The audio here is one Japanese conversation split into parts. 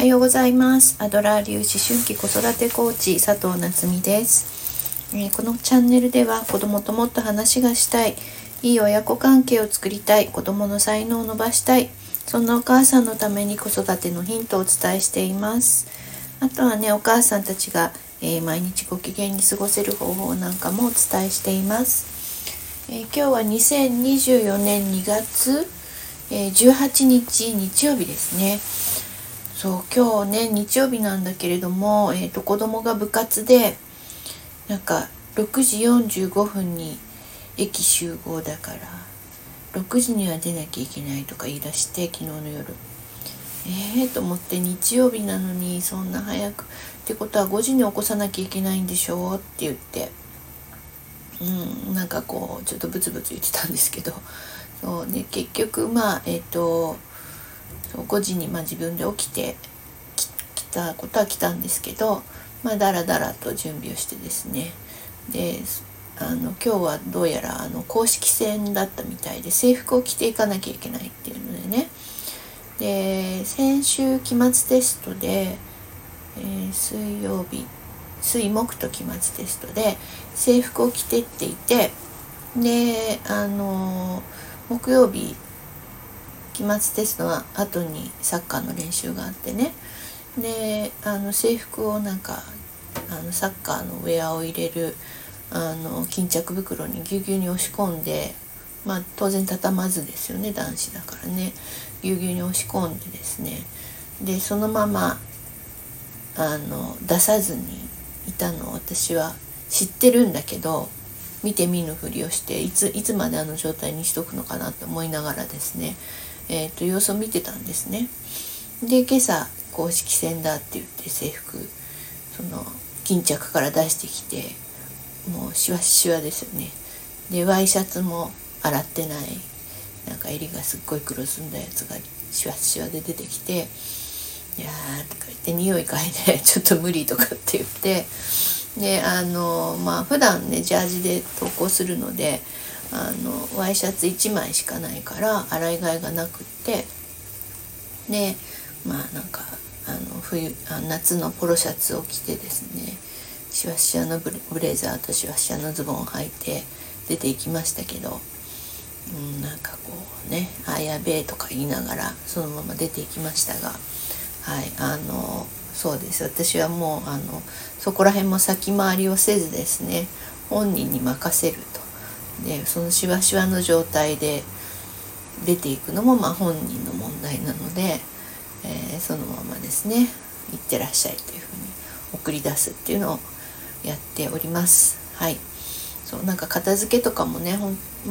はようございます。アドラー流思春期子育てコーチ佐藤夏実です、えー、このチャンネルでは子供ともっと話がしたいいい親子関係を作りたい子供の才能を伸ばしたいそんなお母さんのために子育てのヒントをお伝えしています。あとはねお母さんたちが、えー、毎日ご機嫌に過ごせる方法なんかもお伝えしています。えー、今日は2024年2月、え、18日日曜日ですね。そう今日ね日曜日なんだけれども、えーと、子供が部活でなんか6時45分に駅集合だから6時には出なきゃいけないとか言い出して昨日の夜。えーと思って日曜日なのにそんな早くってことは5時に起こさなきゃいけないんでしょ？うって言って。うんなんかこうちょっとブツブツ言ってたんですけど。そうね結局まあえっ、ー、とそう5時にまあ自分で起きてきたことは来たんですけどまあだらだらと準備をしてですね。であの今日はどうやらあの公式戦だったみたいで制服を着ていかなきゃいけないっていうのでね。で先週期末テストで、えー、水曜日水木と期末テストで制服を着てっていてであの木曜日期末テストの後にサッカーの練習があってね。であの制服をなんかあのサッカーのウェアを入れるあの巾着袋にぎゅうぎゅうに押し込んでまあ当然畳まずですよね男子だからね。ぎゅうぎゅうに押し込んでですね。でそのままあの出さずにいたのを私は知ってるんだけど見て見ぬふりをしていついつまであの状態にしとくのかなと思いながらですね。えーと、様子を見てたんですね。で今朝公式戦だって言って制服その巾着から出してきてもうシワシワですよね。でワイシャツも洗ってないなんか襟がすっごい黒ずんだやつがシワシワで出てきて「いやー」とか言って匂い嗅いで「ちょっと無理」とかって言ってであのまあ普段ねジャージで投稿するのであのワイシャツ1枚しかないから洗い替えがなくってでまあなんかあの冬あ夏のポロシャツを着てですねシワシワのブレザーとシワシワのズボンを履いて出て行きましたけど、うん、なんかこうね「あやべえ」とか言いながらそのまま出て行きましたがはいあのそうです。私はもうあのそこら辺も先回りをせずですね本人に任せると。でそのしわしわの状態で出ていくのもまあ本人の問題なので、えー、そのままですね「いってらっしゃい」というふうに送り出すっていうのをやっております。はいそうなんか片付けとかもね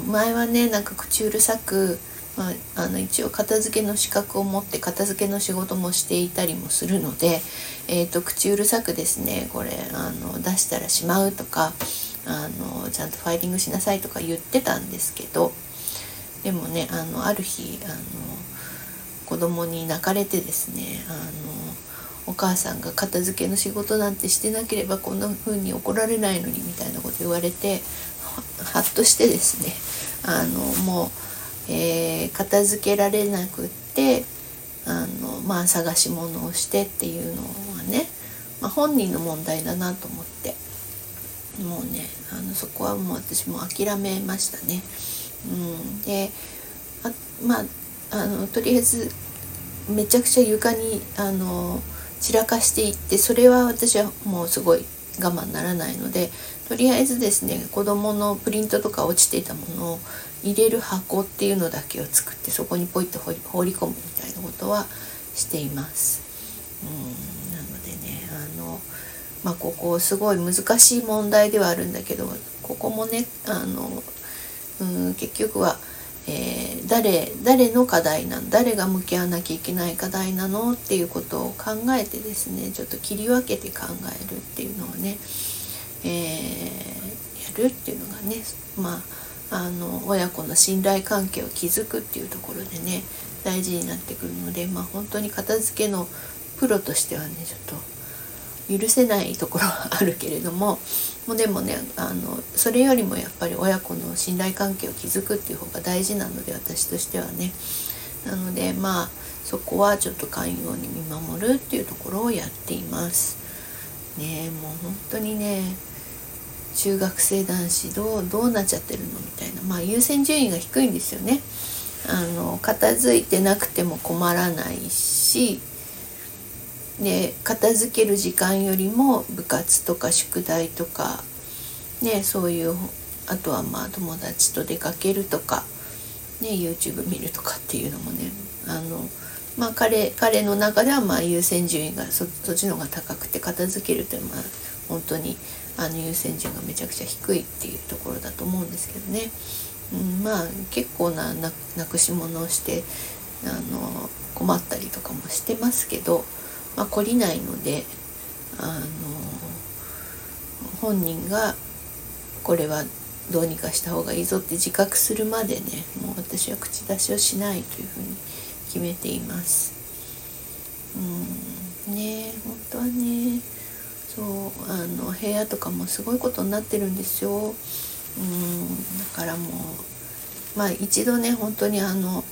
前はねなんか口うるさく、まあ、あの一応片付けの資格を持って片付けの仕事もしていたりもするので、えー、と口うるさくですねこれあの出したらしまうとかあのちゃんとファイリングしなさいとか言ってたんですけどでもねあのある日あの子供に泣かれてですねあのお母さんが片付けの仕事なんてしてなければこんな風に怒られないのにみたいなこと言われてはっとしてですねあのもう、えー、片付けられなくってあのまあ探し物をしてっていうのはね、まあ、本人の問題だなと思って。もうねあのそこはもう私も諦めましたね。うん、であまああのとりあえずめちゃくちゃ床にあの散らかしていってそれは私はもうすごい我慢ならないのでとりあえずですね子供のプリントとか落ちていたものを入れる箱っていうのだけを作ってそこにポイッと放り込むみたいなことはしています。うんなのでねあのまあ、ここすごい難しい問題ではあるんだけどここもねあの、うん、結局は、えー、誰誰の課題なの誰が向き合わなきゃいけない課題なの？っていうことを考えてですねちょっと切り分けて考えるっていうのをね、えー、やるっていうのがねまああの親子の信頼関係を築くっていうところでね大事になってくるのでまあ本当に片付けのプロとしてはねちょっと許せないところはあるけれどももうでもねあのそれよりもやっぱり親子の信頼関係を築くっていう方が大事なので私としてはね。なのでまあそこはちょっと寛容に見守るっていうところをやっています。ねもう本当にね中学生男子どうどうなっちゃってるのみたいな。まあ優先順位が低いんですよね。あの片付いてなくても困らないしで片付ける時間よりも部活とか宿題とかねそういうあとはまあ友達と出かけるとか、ね、YouTube 見るとかっていうのもねあの、まあ彼、彼の中ではまあ優先順位がそそっちの方が高くて片付けるというのは本当にあの優先順位がめちゃくちゃ低いっていうところだと思うんですけどね、うん、まあ結構ななくし物をしてあの困ったりとかもしてますけど、まあ、懲りないのであの本人がこれはどうにかした方がいいぞって自覚するまでねもう私は口出しをしないというふうに決めています。うんね本当はねそうあの部屋とかもすごいことになってるんですよ。うんだからもうまあ一度ね本当にあの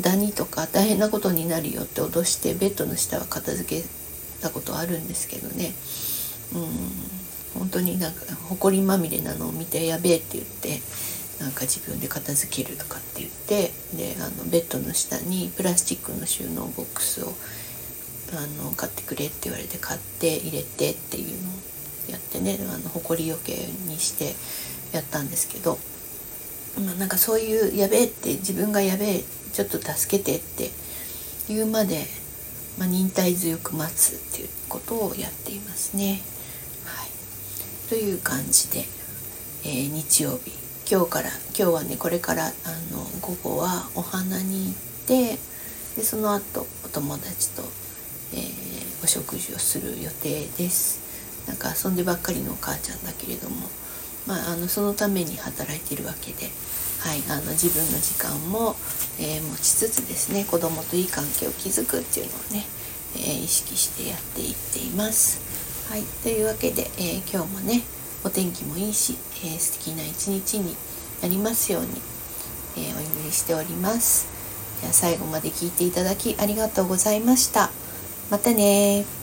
ダニとか大変なことになるよって脅してベッドの下は片付けたことあるんですけどね。うん。本当になんか埃まみれなのを見てやべえって言ってなんか自分で片付けるとかって言ってであのベッドの下にプラスチックの収納ボックスをあの買ってくれって言われて買って入れてっていうのをやってねあの埃よけにしてやったんですけど、まあ、なんかそういうやべえって自分がやべえちょっと助けてって言うまで、まあ、忍耐強く待つっていうことをやっていますね。はい、という感じで、えー、日曜日今日から今日はねこれからあの午後はお花に行ってでその後お友達と、えー、お食事をする予定です。なんか遊んでばっかりのお母ちゃんだけれども、まあ、あのそのために働いているわけではい、あの自分の時間も、えー、持ちつつですね子供といい関係を築くっていうのをね、えー、意識してやっていっています。はい、というわけで、えー、今日もねお天気もいいし、えー、素敵な一日になりますように、えお祈りしております。じゃあ最後まで聞いていただきありがとうございました。またね